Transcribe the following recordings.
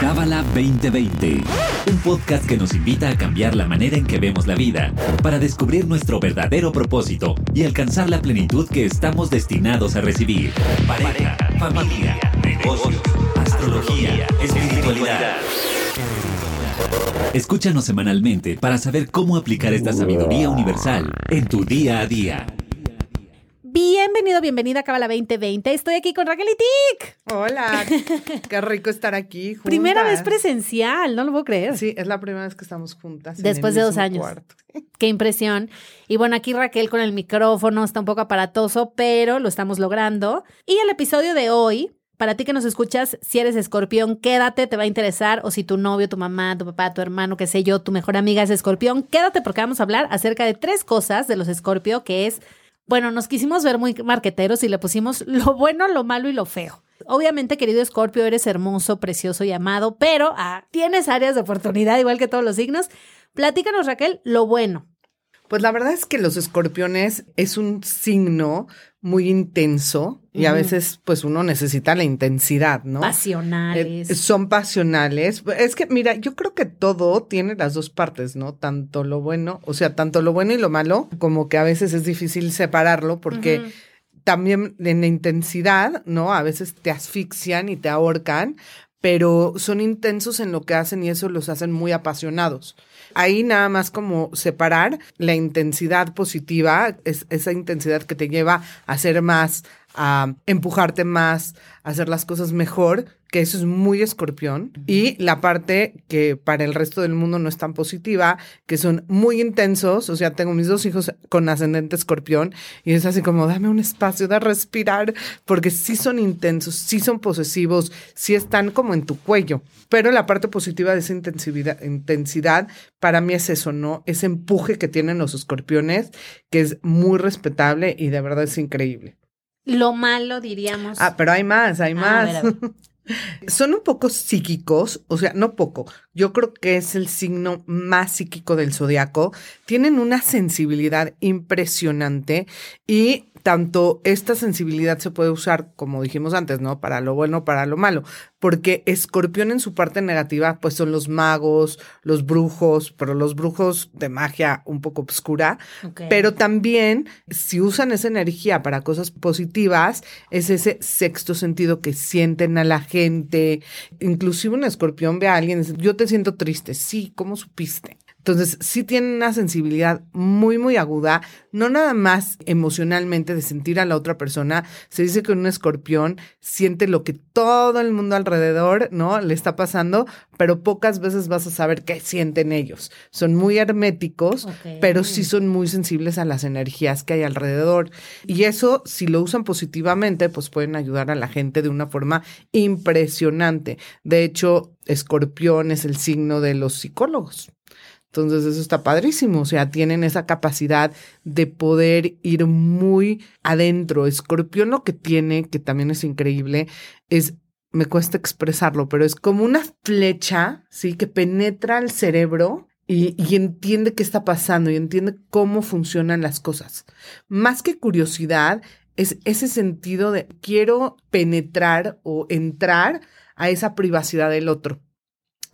Cábala 2020, un podcast que nos invita a cambiar la manera en que vemos la vida, para descubrir nuestro verdadero propósito y alcanzar la plenitud que estamos destinados a recibir. Pareja, familia, negocios, astrología, espiritualidad. Escúchanos semanalmente para saber cómo aplicar esta sabiduría universal en tu día a día. Bienvenido, bienvenida a Cábala 2020. Estoy aquí con Raquel y Tic. Hola, qué rico estar aquí. Juntas. Primera vez presencial, no lo puedo creer. Sí, es la primera vez que estamos juntas. Después de dos años. Cuarto. Qué impresión. Y bueno, aquí Raquel con el micrófono está un poco aparatoso, pero lo estamos logrando. Y el episodio de hoy, para ti que nos escuchas, si eres escorpión, quédate, te va a interesar. O si tu novio, tu mamá, tu papá, tu hermano, qué sé yo, tu mejor amiga es escorpión, quédate porque vamos a hablar acerca de tres cosas de los escorpio, que es bueno, nos quisimos ver muy marqueteros y le pusimos lo bueno, lo malo y lo feo. Obviamente, querido Escorpio, eres hermoso, precioso y amado, pero ah, tienes áreas de oportunidad igual que todos los signos. Platícanos, Raquel, lo bueno. Pues la verdad es que los escorpiones es un signo muy intenso y a veces pues uno necesita la intensidad, ¿no? Pasionales. Eh, son pasionales. Es que mira, yo creo que todo tiene las dos partes, ¿no? Tanto lo bueno, o sea, tanto lo bueno y lo malo, como que a veces es difícil separarlo porque también en la intensidad, ¿no? A veces te asfixian y te ahorcan, pero son intensos en lo que hacen y eso los hacen muy apasionados. Ahí nada más como separar la intensidad positiva, es esa intensidad que te lleva a hacer más, a empujarte más, a hacer las cosas mejor, que eso es muy escorpión, y la parte que para el resto del mundo no es tan positiva, que son muy intensos, o sea, tengo mis dos hijos con ascendente escorpión, y es así como, dame un espacio de respirar, porque sí son intensos, sí son posesivos, sí están como en tu cuello, pero la parte positiva de esa intensividad, intensidad, para mí es eso, ¿no? Ese empuje que tienen los escorpiones, que es muy respetable y de verdad es increíble. Lo malo, diríamos. Ah, pero hay más, hay Ah, a más. ver, a ver. Son un poco psíquicos, o sea, no poco. Yo creo que es el signo más psíquico del zodiaco. Tienen una sensibilidad impresionante y tanto esta sensibilidad se puede usar, como dijimos antes, ¿no? Para lo bueno, para lo malo. Porque escorpión en su parte negativa, pues son los magos, los brujos, pero los brujos de magia un poco oscura. Ok. Pero también, si usan esa energía para cosas positivas, es ese sexto sentido que sienten a la gente. Inclusive un escorpión ve a alguien y dice, yo te siento triste. Sí, ¿cómo supiste? Entonces, sí tienen una sensibilidad muy, muy aguda, no nada más emocionalmente de sentir a la otra persona. Se dice que un escorpión siente lo que todo el mundo alrededor, ¿no? Le está pasando, pero pocas veces vas a saber qué sienten ellos. Son muy herméticos, pero sí son muy sensibles a las energías que hay alrededor. Y eso, si lo usan positivamente, pues pueden ayudar a la gente de una forma impresionante. De hecho, escorpión es el signo de los psicólogos. Entonces eso está padrísimo, o sea, tienen esa capacidad de poder ir muy adentro. Escorpión lo que tiene, que también es increíble, es, me cuesta expresarlo, pero es como una flecha, ¿sí? Que penetra el cerebro y, y entiende qué está pasando y entiende cómo funcionan las cosas. Más que curiosidad, es ese sentido de quiero penetrar o entrar a esa privacidad del otro.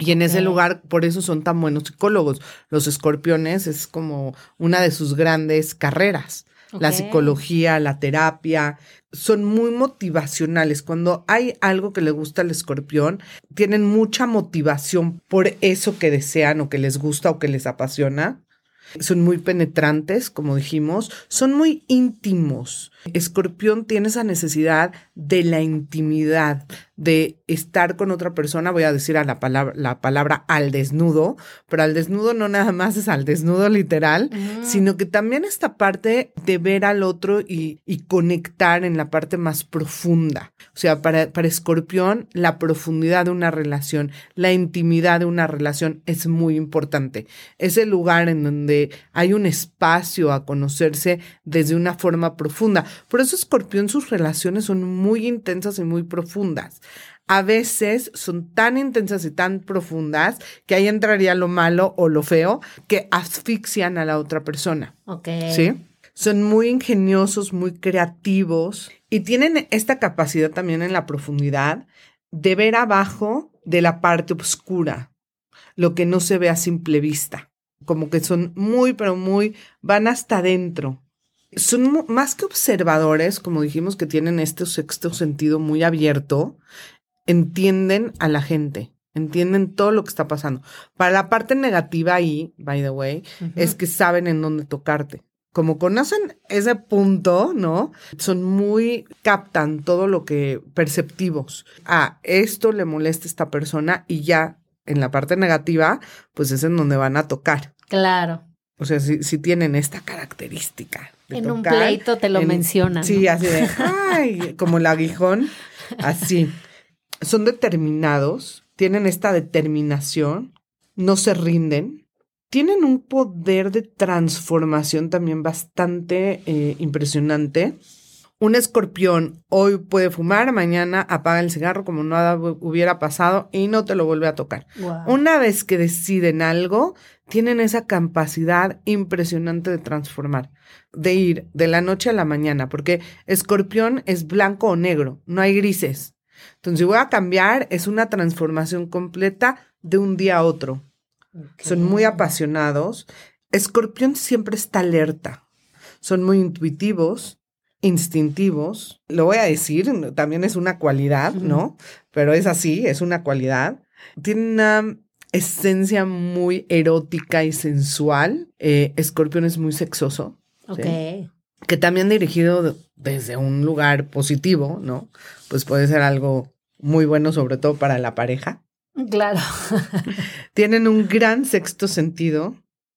Y en ese lugar, por eso son tan buenos psicólogos. Los escorpiones es como una de sus grandes carreras. La psicología, la terapia, son muy motivacionales. Cuando hay algo que le gusta al escorpión, tienen mucha motivación por eso que desean o que les gusta o que les apasiona. Son muy penetrantes, como dijimos, son muy íntimos. Escorpión tiene esa necesidad de la intimidad, de estar con otra persona, voy a decir a la palabra, la palabra al desnudo, pero al desnudo no nada más es al desnudo literal, sino que también esta parte de ver al otro y, y conectar en la parte más profunda. O sea, para, para Escorpión, la profundidad de una relación, la intimidad de una relación es muy importante. Es el lugar en donde hay un espacio a conocerse desde una forma profunda. Por eso Escorpión, sus relaciones son muy intensas y muy profundas. A veces son tan intensas y tan profundas que ahí entraría lo malo o lo feo que asfixian a la otra persona. Ok. ¿Sí? Son muy ingeniosos, muy creativos y tienen esta capacidad también en la profundidad de ver abajo de la parte oscura, lo que no se ve a simple vista. Como que son muy, pero muy, van hasta adentro. Son más que observadores, como dijimos que tienen este sexto sentido muy abierto, entienden a la gente, entienden todo lo que está pasando. Para la parte negativa ahí, by the way, es que saben en dónde tocarte como conocen ese punto, ¿no? Son muy, captan todo lo que perceptivos. Ah, esto le molesta a esta persona y ya en la parte negativa, pues es en donde van a tocar. Claro. O sea, si, tienen esta característica. en un pleito te lo mencionan. Sí, así de, ay, como el aguijón, así. Son determinados, tienen esta determinación, no se rinden, tienen un poder de transformación también bastante eh, impresionante. Un escorpión hoy puede fumar, mañana apaga el cigarro como nada hubiera pasado y no te lo vuelve a tocar. Una vez que deciden algo, tienen esa capacidad impresionante de transformar, de ir de la noche a la mañana, porque escorpión es blanco o negro, no hay grises. Entonces, si voy a cambiar, es una transformación completa de un día a otro. Son muy apasionados. Escorpión siempre está alerta. Son muy intuitivos, instintivos. Lo voy a decir, también es una cualidad, ¿no? Pero es así, es una cualidad. Tiene una esencia muy erótica y sensual. Eh, escorpión es muy sexoso. Ok. Que también dirigido desde un lugar positivo, ¿no? Pues puede ser algo muy bueno, sobre todo para la pareja. Claro. Tienen un gran sexto sentido.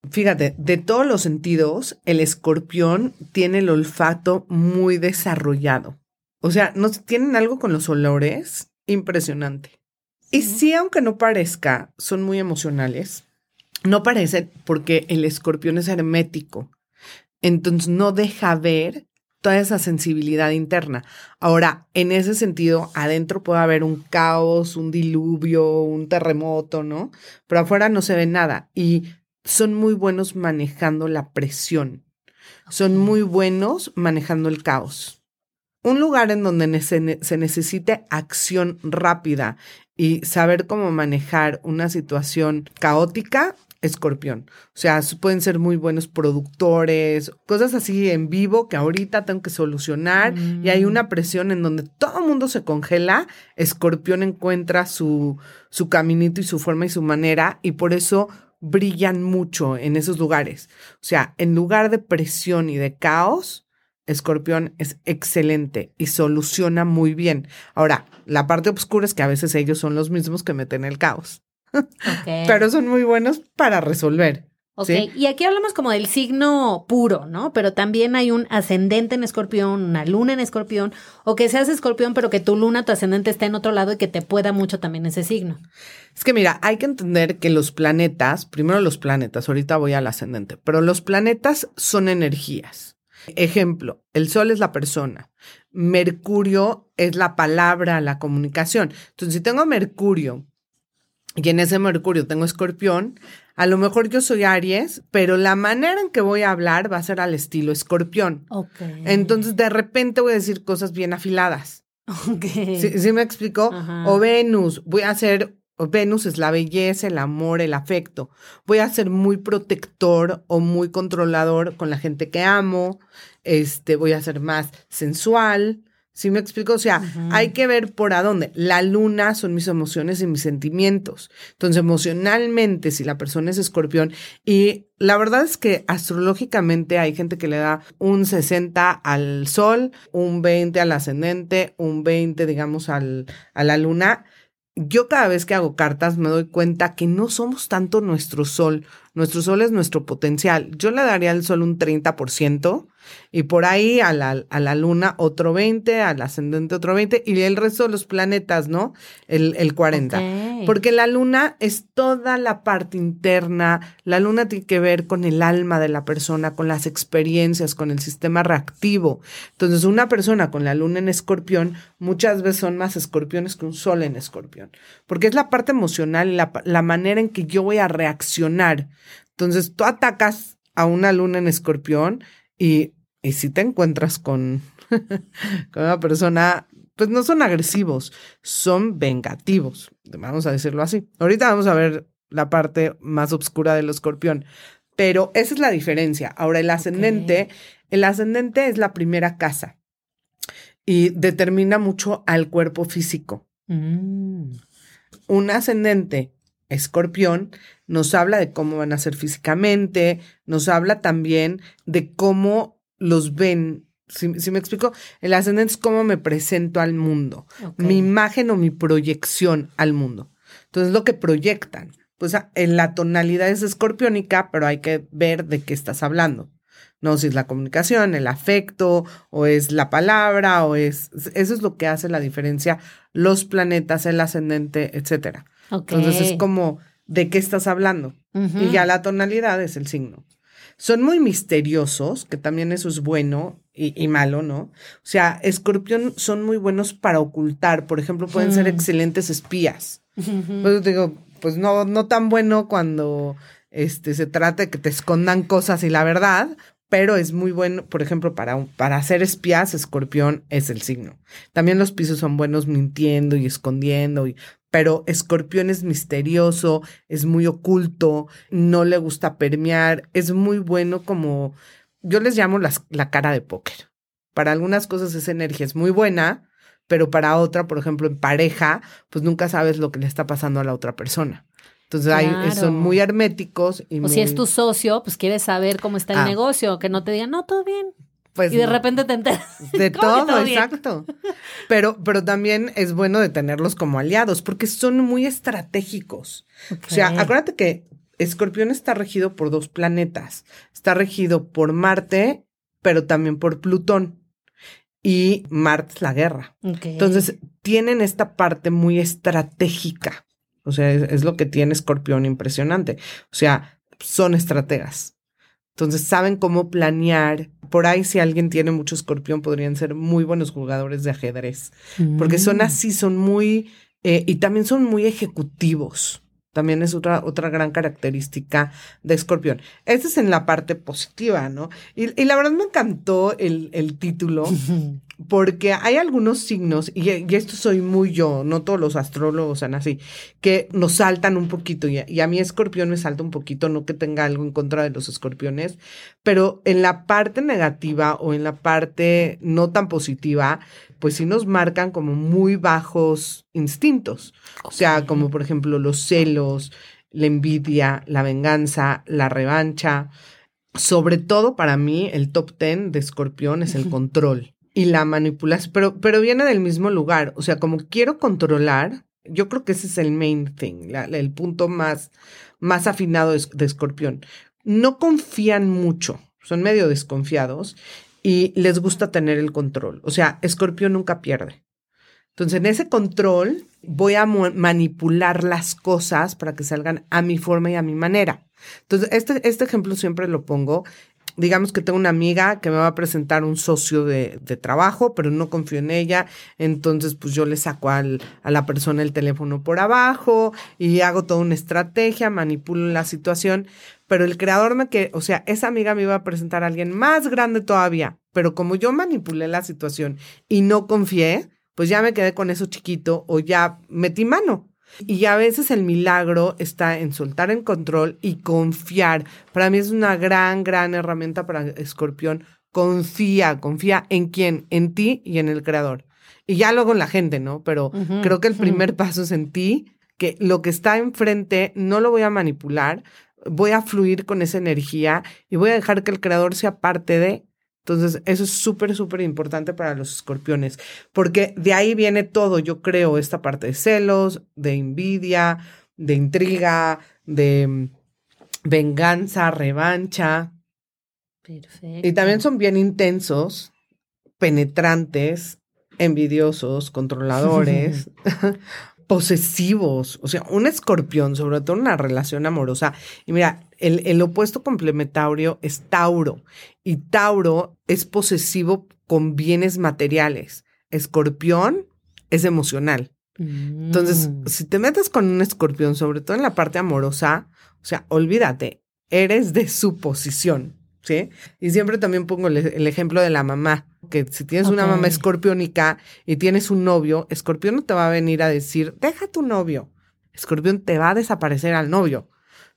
Fíjate, de todos los sentidos, el escorpión tiene el olfato muy desarrollado. O sea, no tienen algo con los olores impresionante. Y sí, aunque no parezca, son muy emocionales. No parece porque el escorpión es hermético. Entonces no deja ver toda esa sensibilidad interna. Ahora, en ese sentido, adentro puede haber un caos, un diluvio, un terremoto, ¿no? Pero afuera no se ve nada y son muy buenos manejando la presión. Son muy buenos manejando el caos. Un lugar en donde se necesite acción rápida y saber cómo manejar una situación caótica escorpión. O sea, pueden ser muy buenos productores, cosas así en vivo que ahorita tengo que solucionar y hay mm. una presión en donde todo el mundo se congela, escorpión encuentra su, su caminito y su forma y su manera y por eso brillan mucho en esos lugares. O sea, en lugar de presión y de caos, Escorpión es excelente y soluciona muy bien. Ahora, la parte oscura es que a veces ellos son los mismos que meten el caos. Pero son muy buenos para resolver. Ok, y aquí hablamos como del signo puro, ¿no? Pero también hay un ascendente en escorpión, una luna en escorpión, o que seas escorpión, pero que tu luna, tu ascendente esté en otro lado y que te pueda mucho también ese signo. Es que mira, hay que entender que los planetas, primero los planetas, ahorita voy al ascendente, pero los planetas son energías. Ejemplo, el Sol es la persona, Mercurio es la palabra, la comunicación. Entonces, si tengo Mercurio y en ese Mercurio tengo escorpión, a lo mejor yo soy Aries, pero la manera en que voy a hablar va a ser al estilo escorpión. Entonces de repente voy a decir cosas bien afiladas. ¿Sí, me explico? O Venus, voy a ser, Venus es la belleza, el amor, el afecto. Voy a ser muy protector o muy controlador con la gente que amo. Este, voy a ser más sensual. ¿Sí me explico? O sea, hay que ver por a dónde. La luna son mis emociones y mis sentimientos. Entonces, emocionalmente, si la persona es escorpión, y la verdad es que astrológicamente hay gente que le da un 60 al sol, un 20 al ascendente, un 20, digamos, al, a la luna. Yo cada vez que hago cartas me doy cuenta que no somos tanto nuestro sol. Nuestro sol es nuestro potencial. Yo le daría al sol un 30%, y por ahí a la, a la luna otro 20, al ascendente otro 20 y el resto de los planetas, ¿no? El, el 40. Porque la luna es toda la parte interna, la luna tiene que ver con el alma de la persona, con las experiencias, con el sistema reactivo. Entonces, una persona con la luna en escorpión muchas veces son más escorpiones que un sol en escorpión, porque es la parte emocional, la, la manera en que yo voy a reaccionar. Entonces, tú atacas a una luna en escorpión y, si te encuentras con, con una persona pues no son agresivos, son vengativos, vamos a decirlo así. Ahorita vamos a ver la parte más oscura del escorpión, pero esa es la diferencia. Ahora, el ascendente, el ascendente es la primera casa y determina mucho al cuerpo físico. Mm. Un ascendente escorpión nos habla de cómo van a ser físicamente, nos habla también de cómo los ven. Si, me explico, el ascendente es cómo me presento al mundo, mi imagen o mi proyección al mundo. Entonces, lo que proyectan. Pues en la tonalidad es escorpiónica, pero hay que ver de qué estás hablando. No, si es la comunicación, el afecto, o es la palabra, o es. Eso es lo que hace la diferencia, los planetas, el ascendente, etcétera. Entonces es como, ¿de qué estás hablando? Y ya la tonalidad es el signo. Son muy misteriosos, que también eso es bueno y, y malo, ¿no? O sea, escorpión son muy buenos para ocultar. Por ejemplo, pueden ser Hmm. excelentes espías. Pues te digo, pues no, no tan bueno cuando este, se trata de que te escondan cosas y la verdad, pero es muy bueno, por ejemplo, para, para hacer espías, escorpión es el signo. También los pisos son buenos mintiendo y escondiendo, pero escorpión es misterioso, es muy oculto, no le gusta permear, es muy bueno como, yo les llamo la cara de póker. Para algunas cosas esa energía es muy buena, pero para otra, por ejemplo, en pareja, pues nunca sabes lo que le está pasando a la otra persona. Entonces hay, Claro. son muy herméticos y O muy, si es tu socio, pues quieres saber cómo está el Ah. negocio, que no te digan, no, todo bien. pues, y de no, repente te enteras. de ¿Cómo que todo, exacto. Pero, pero también es bueno de tenerlos como aliados porque son muy estratégicos. O sea, acuérdate que Escorpión está regido por dos planetas. Está regido por Marte, pero también por Plutón. Y Marte es la guerra. Entonces, tienen esta parte muy estratégica. O sea, es, es lo que tiene Escorpión impresionante. O sea, son estrategas. Entonces, saben cómo planear. Por ahí, si alguien tiene mucho Escorpión, podrían ser muy buenos jugadores de ajedrez. Porque son Mm. así, son muy... eh, y también son muy ejecutivos. También es otra, otra gran característica de Escorpión. Esta es en la parte positiva, ¿no? Y, y la verdad me encantó el, el título porque hay algunos signos, y, y esto soy muy yo, no todos los astrólogos son así, que nos saltan un poquito, y, a- y a mí escorpión me salta un poquito, no que tenga algo en contra de los escorpiones, pero en la parte negativa o en la parte no tan positiva, pues sí nos marcan como muy bajos instintos. O sea, como por ejemplo los celos, la envidia, la venganza, la revancha. Sobre todo para mí, el top ten de escorpión es el control y la manipulación, pero, pero viene del mismo lugar. O sea, como quiero controlar, yo creo que ese es el main thing, el punto más, más afinado de, de escorpión. No confían mucho, son medio desconfiados y les gusta tener el control. O sea, escorpión nunca pierde. Entonces, en ese control voy a manipular las cosas para que salgan a mi forma y a mi manera. Entonces, este, este ejemplo siempre lo pongo. Digamos que tengo una amiga que me va a presentar un socio de, de trabajo, pero no confío en ella. Entonces, pues yo le saco al- a la persona el teléfono por abajo y hago toda una estrategia, manipulo la situación. Pero el creador me que, o sea, esa amiga me iba a presentar a alguien más grande todavía. Pero como yo manipulé la situación y no confié, pues ya me quedé con eso chiquito o ya metí mano. Y a veces el milagro está en soltar en control y confiar. Para mí es una gran, gran herramienta para Escorpión. Confía, confía en quién, en ti y en el creador. Y ya luego en la gente, ¿no? Pero creo que el primer paso es en ti, que lo que está enfrente no lo voy a manipular, voy a fluir con esa energía y voy a dejar que el creador sea parte de. Entonces, eso es súper, súper importante para los escorpiones, porque de ahí viene todo, yo creo, esta parte de celos, de envidia, de intriga, de mm, venganza, revancha. Perfecto. Y también son bien intensos, penetrantes, envidiosos, controladores, posesivos. O sea, un escorpión, sobre todo en una relación amorosa. Y mira, el, el opuesto complementario es Tauro. Y Tauro es posesivo con bienes materiales. Escorpión es emocional. Entonces, Mm. si te metes con un escorpión, sobre todo en la parte amorosa, o sea, olvídate, eres de su posición, ¿sí? Y siempre también pongo el, el ejemplo de la mamá. Que si tienes una mamá escorpiónica y tienes un novio, escorpión no te va a venir a decir, deja tu novio. Escorpión te va a desaparecer al novio.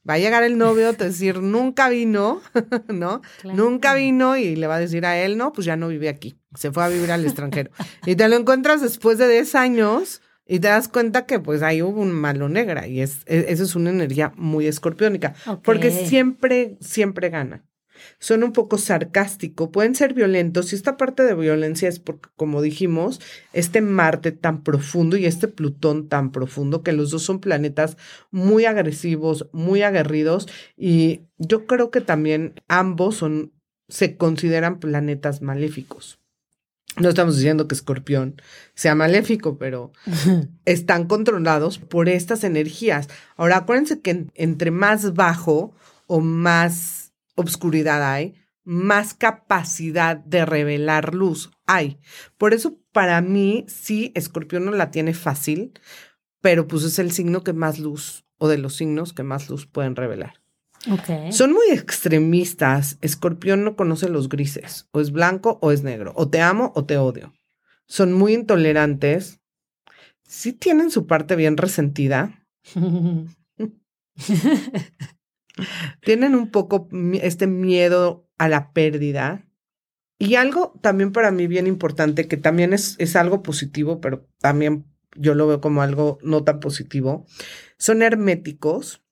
Va a llegar el novio, te decir, nunca vino, ¿no? Claro. Nunca vino y le va a decir a él, no, pues ya no vive aquí. Se fue a vivir al extranjero. y te lo encuentras después de 10 años y te das cuenta que pues ahí hubo un malo negra y es, e- eso es una energía muy escorpiónica. Porque siempre, siempre gana. Son un poco sarcásticos, pueden ser violentos y esta parte de violencia es porque, como dijimos, este Marte tan profundo y este Plutón tan profundo, que los dos son planetas muy agresivos, muy aguerridos y yo creo que también ambos son, se consideran planetas maléficos. No estamos diciendo que Escorpión sea maléfico, pero están controlados por estas energías. Ahora, acuérdense que en- entre más bajo o más obscuridad hay, más capacidad de revelar luz hay. Por eso, para mí, sí, Escorpión no la tiene fácil, pero pues es el signo que más luz, o de los signos que más luz pueden revelar. Ok. Son muy extremistas. Escorpión no conoce los grises. O es blanco o es negro. O te amo o te odio. Son muy intolerantes. Sí tienen su parte bien resentida. Tienen un poco este miedo a la pérdida. Y algo también para mí bien importante, que también es, es algo positivo, pero también yo lo veo como algo no tan positivo, son herméticos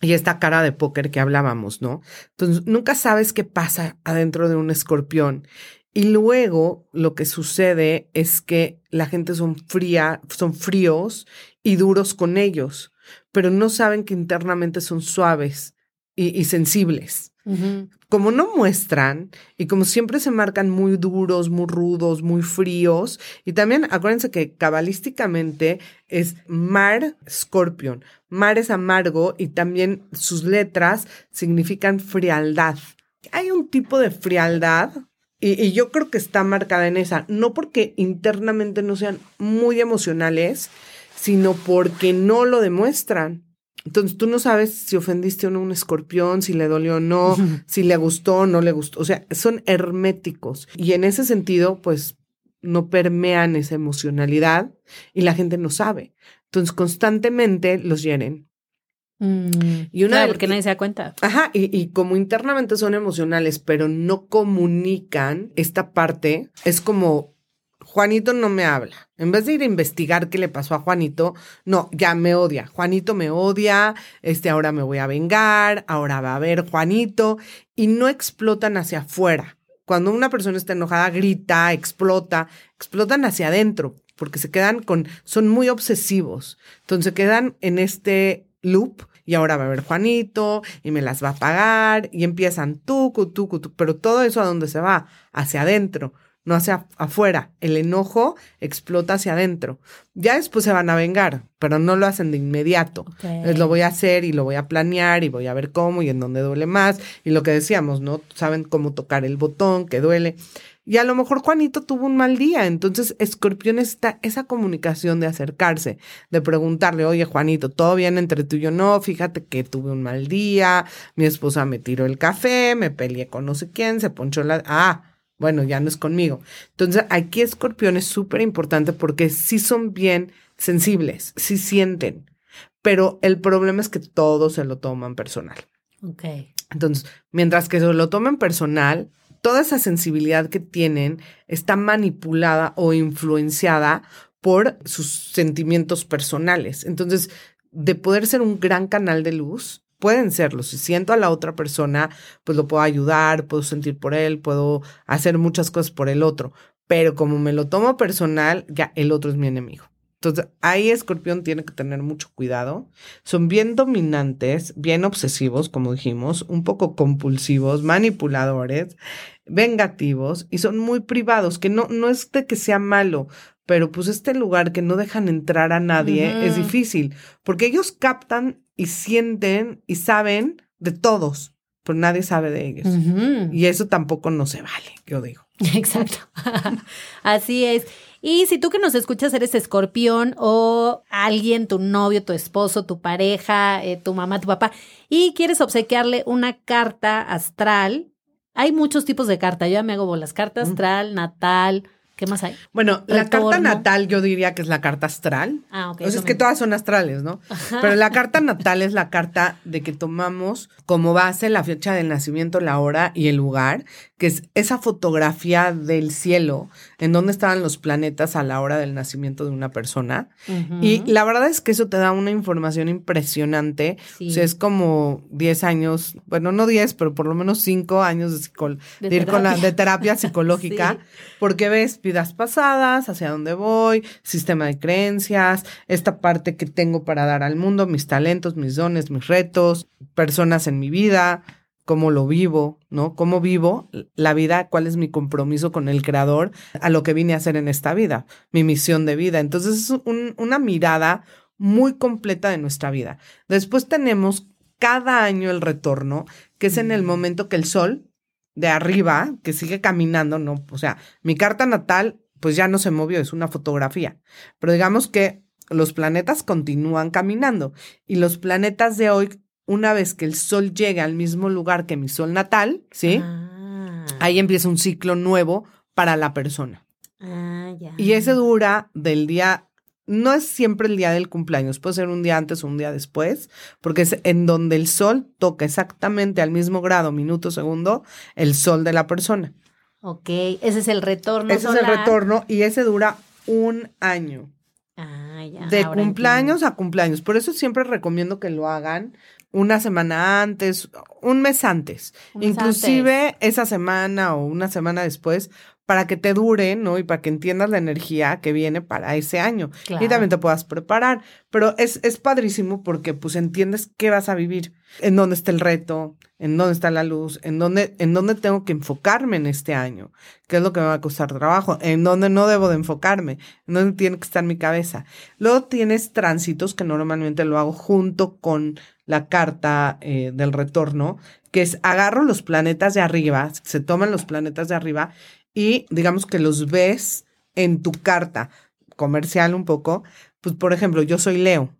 y esta cara de póker que hablábamos, ¿no? Entonces, nunca sabes qué pasa adentro de un escorpión. Y luego lo que sucede es que la gente son fría, son fríos y duros con ellos, pero no saben que internamente son suaves y, y sensibles Ujú. como no muestran y como siempre se marcan muy duros, muy rudos, muy fríos, y también acuérdense que cabalísticamente es Mar Scorpion. Mar es amargo y también sus letras significan frialdad. Hay un tipo de frialdad y, y yo creo que está marcada en esa, no porque internamente no sean muy emocionales, sino porque no lo demuestran. Entonces tú no sabes si ofendiste o no a un escorpión, si le dolió o no, si le gustó o no le gustó. O sea, son herméticos. Y en ese sentido, pues no permean esa emocionalidad y la gente no sabe. Entonces constantemente los hieren. Mm, Y una claro, porque nadie se da cuenta. Ajá, y, y como internamente son emocionales, pero no comunican esta parte, es como Juanito no me habla. En vez de ir a investigar qué le pasó a Juanito, no, ya me odia. Juanito me odia, este ahora me voy a vengar, ahora va a ver Juanito, y no explotan hacia afuera. Cuando una persona está enojada, grita, explota, explotan hacia adentro, porque se quedan con, son muy obsesivos. Entonces quedan en este loop y ahora va a ver Juanito y me las va a pagar y empiezan tucu, tucu, tucu, pero todo eso a dónde se va? Hacia adentro, no hacia afuera. El enojo explota hacia adentro. Ya después se van a vengar, pero no lo hacen de inmediato. Lo voy a hacer y lo voy a planear y voy a ver cómo y en dónde duele más. Y lo que decíamos, ¿no? Saben cómo tocar el botón, que duele. Y a lo mejor Juanito tuvo un mal día. Entonces, Escorpión está esa comunicación de acercarse, de preguntarle, oye, Juanito, ¿todo bien entre tú y yo? No, fíjate que tuve un mal día, mi esposa me tiró el café, me peleé con no sé quién, se ponchó la... Ah, bueno, ya no es conmigo. Entonces, aquí Escorpión es súper importante porque sí son bien sensibles, sí sienten, pero el problema es que todos se lo toman personal. Ok. Entonces, mientras que se lo tomen personal, toda esa sensibilidad que tienen está manipulada o influenciada por sus sentimientos personales. Entonces, de poder ser un gran canal de luz, pueden serlo. Si siento a la otra persona, pues lo puedo ayudar, puedo sentir por él, puedo hacer muchas cosas por el otro. Pero como me lo tomo personal, ya el otro es mi enemigo. Entonces, ahí Escorpión tiene que tener mucho cuidado. Son bien dominantes, bien obsesivos, como dijimos, un poco compulsivos, manipuladores, vengativos y son muy privados, que no, no es de que sea malo, pero pues este lugar que no dejan entrar a nadie es difícil, porque ellos captan y sienten y saben de todos, pero nadie sabe de ellos. Y eso tampoco no se vale, yo digo. Exacto. Así es. Y si tú que nos escuchas eres escorpión o alguien, tu novio, tu esposo, tu pareja, eh, tu mamá, tu papá, y quieres obsequiarle una carta astral, Hay muchos tipos de carta. Yo ya me hago bolas. Carta astral, natal. ¿Qué más hay? Bueno, la carta natal yo diría que es la carta astral. Ah, ok. O sea, es que todas son astrales, ¿no? Pero la carta natal es la carta de que tomamos como base la fecha del nacimiento, la hora y el lugar, que es esa fotografía del cielo en donde estaban los planetas a la hora del nacimiento de una persona. Y la verdad es que eso te da una información impresionante. Sí. O sea, es como 10 años, bueno, no 10, pero por lo menos 5 años de, psicol- De de ir con la, terapia. de terapia psicológica, Sí. porque ves vidas pasadas, hacia dónde voy, sistema de creencias, esta parte que tengo para dar al mundo, mis talentos, mis dones, mis retos, personas en mi vida, cómo lo vivo, ¿no? Cómo vivo la vida, cuál es mi compromiso con el creador, a lo que vine a hacer en esta vida, mi misión de vida. Entonces es un- una mirada muy completa de nuestra vida. Después tenemos cada año el retorno, que es en el momento que el sol de arriba, que sigue caminando, ¿no? O sea, mi carta natal, pues ya no se movió, es una fotografía. Pero digamos que los planetas continúan caminando y los planetas de hoy, una vez que el sol llega al mismo lugar que mi sol natal, ¿sí? Ah, Ahí empieza un ciclo nuevo para la persona. ah, ya. Y ese dura del día, no es siempre el día del cumpleaños, puede ser un día antes o un día después, porque es en donde el sol toca exactamente al mismo grado, minuto, segundo, el sol de la persona. Ok, ese es el retorno ese es el retorno y ese dura un año. Ah, ya. de ahora cumpleaños a cumpleaños. Por eso siempre recomiendo que lo hagan una semana antes, un mes antes, Un mes inclusive esa semana o una semana después, para que te dure, ¿no? Y para que entiendas la energía que viene para ese año. Claro. Y también te puedas preparar. Pero es, es padrísimo porque pues entiendes qué vas a vivir, en dónde está el reto, en dónde está la luz, en dónde, en dónde tengo que enfocarme en este año, qué es lo que me va a costar trabajo, en dónde no debo de enfocarme, en dónde tiene que estar mi cabeza. Luego tienes tránsitos que normalmente lo hago junto con la carta eh, del retorno, que es agarro los planetas de arriba, se toman los planetas de arriba y digamos que los ves en tu carta comercial un poco. Pues por ejemplo, yo soy Leo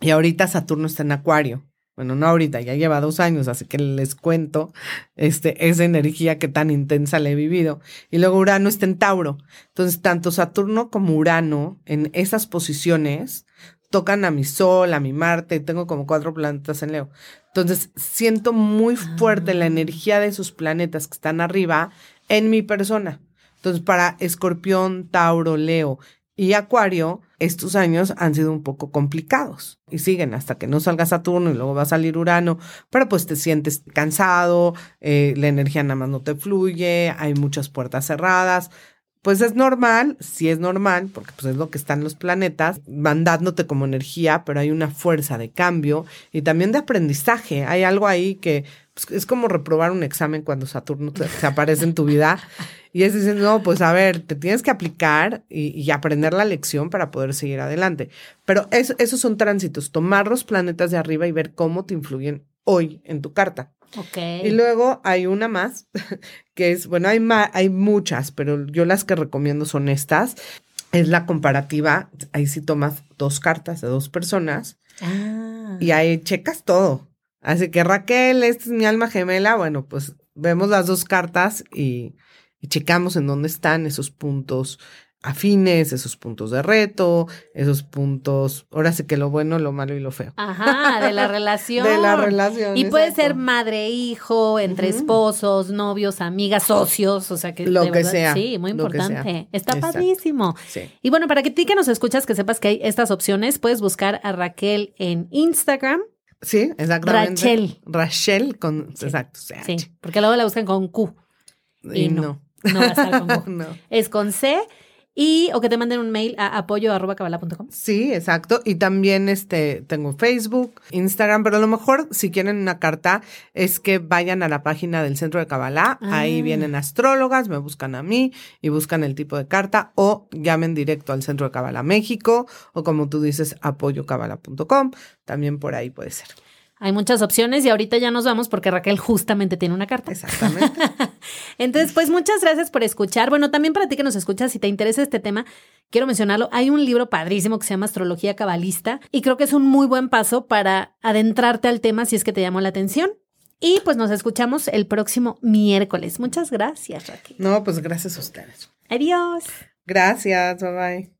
y ahorita Saturno está en Acuario. Bueno, no ahorita, ya lleva dos años, así que les cuento este, esa energía que tan intensa le he vivido. Y luego Urano está en Tauro. Entonces, tanto Saturno como Urano en esas posiciones tocan a mi Sol, a mi Marte, tengo como cuatro planetas en Leo. Entonces, siento muy fuerte la energía de esos planetas que están arriba en mi persona. Entonces, para Escorpión, Tauro, Leo y Acuario, estos años han sido un poco complicados y siguen hasta que no salga Saturno y luego va a salir Urano, pero pues te sientes cansado, eh, la energía nada más no te fluye, hay muchas puertas cerradas. Pues es normal, sí es normal, porque pues es lo que están los planetas, van dándote como energía, pero hay una fuerza de cambio y también de aprendizaje. Hay algo ahí que pues, es como reprobar un examen cuando Saturno se aparece en tu vida. Y es decir, no, pues a ver, te tienes que aplicar y, aprender la lección para poder seguir adelante. Pero es- esos son tránsitos, tomar los planetas de arriba y ver cómo te influyen hoy en tu carta. Ok. Y luego hay una más, que es, bueno, hay, ma- hay muchas, pero yo las que recomiendo son estas. Es la comparativa, ahí sí tomas dos cartas de dos personas Ah. y ahí checas todo. Así que Raquel, esta es mi alma gemela, bueno, pues vemos las dos cartas y, y checamos en dónde están esos puntos afines, esos puntos de reto, esos puntos, ahora sí que lo bueno, lo malo y lo feo. Ajá, de la relación. De la relación. Y puede exacto. ser madre, hijo, entre esposos, novios, amigas, socios, o sea que Lo que verdad, sea, Sí, muy importante. Está Exacto. padrísimo. Sí. Y bueno, para que ti que nos escuchas, que sepas que hay estas opciones, puedes buscar a Raquel en Instagram. Sí, exactamente. Rachel. Rachel con, Sí. exacto, CH. Sí, porque luego la buscan con Q. Y, y no. no. No va a estar con Q. no. Es con C. Y o que te manden un mail a apoyo arroba cabala.com. Sí, exacto. Y también este tengo Facebook, Instagram, pero a lo mejor si quieren una carta es que vayan a la página del Centro de. Ahí Ah. vienen astrólogas, me buscan a mí y buscan el tipo de carta o llamen directo al Centro de Kabbalah México o como tú dices, apoyocabala.com. También por ahí puede ser. Hay muchas opciones y ahorita ya nos vamos porque Raquel justamente tiene una carta. Exactamente. Entonces, pues muchas gracias por escuchar. Bueno, también para ti que nos escuchas, si te interesa este tema, quiero mencionarlo. Hay un libro padrísimo que se llama Astrología Cabalista y creo que es un muy buen paso para adentrarte al tema si es que te llamó la atención. Y pues nos escuchamos el próximo miércoles. Muchas gracias, Raquel. No, pues gracias a ustedes. Adiós. Gracias, bye bye.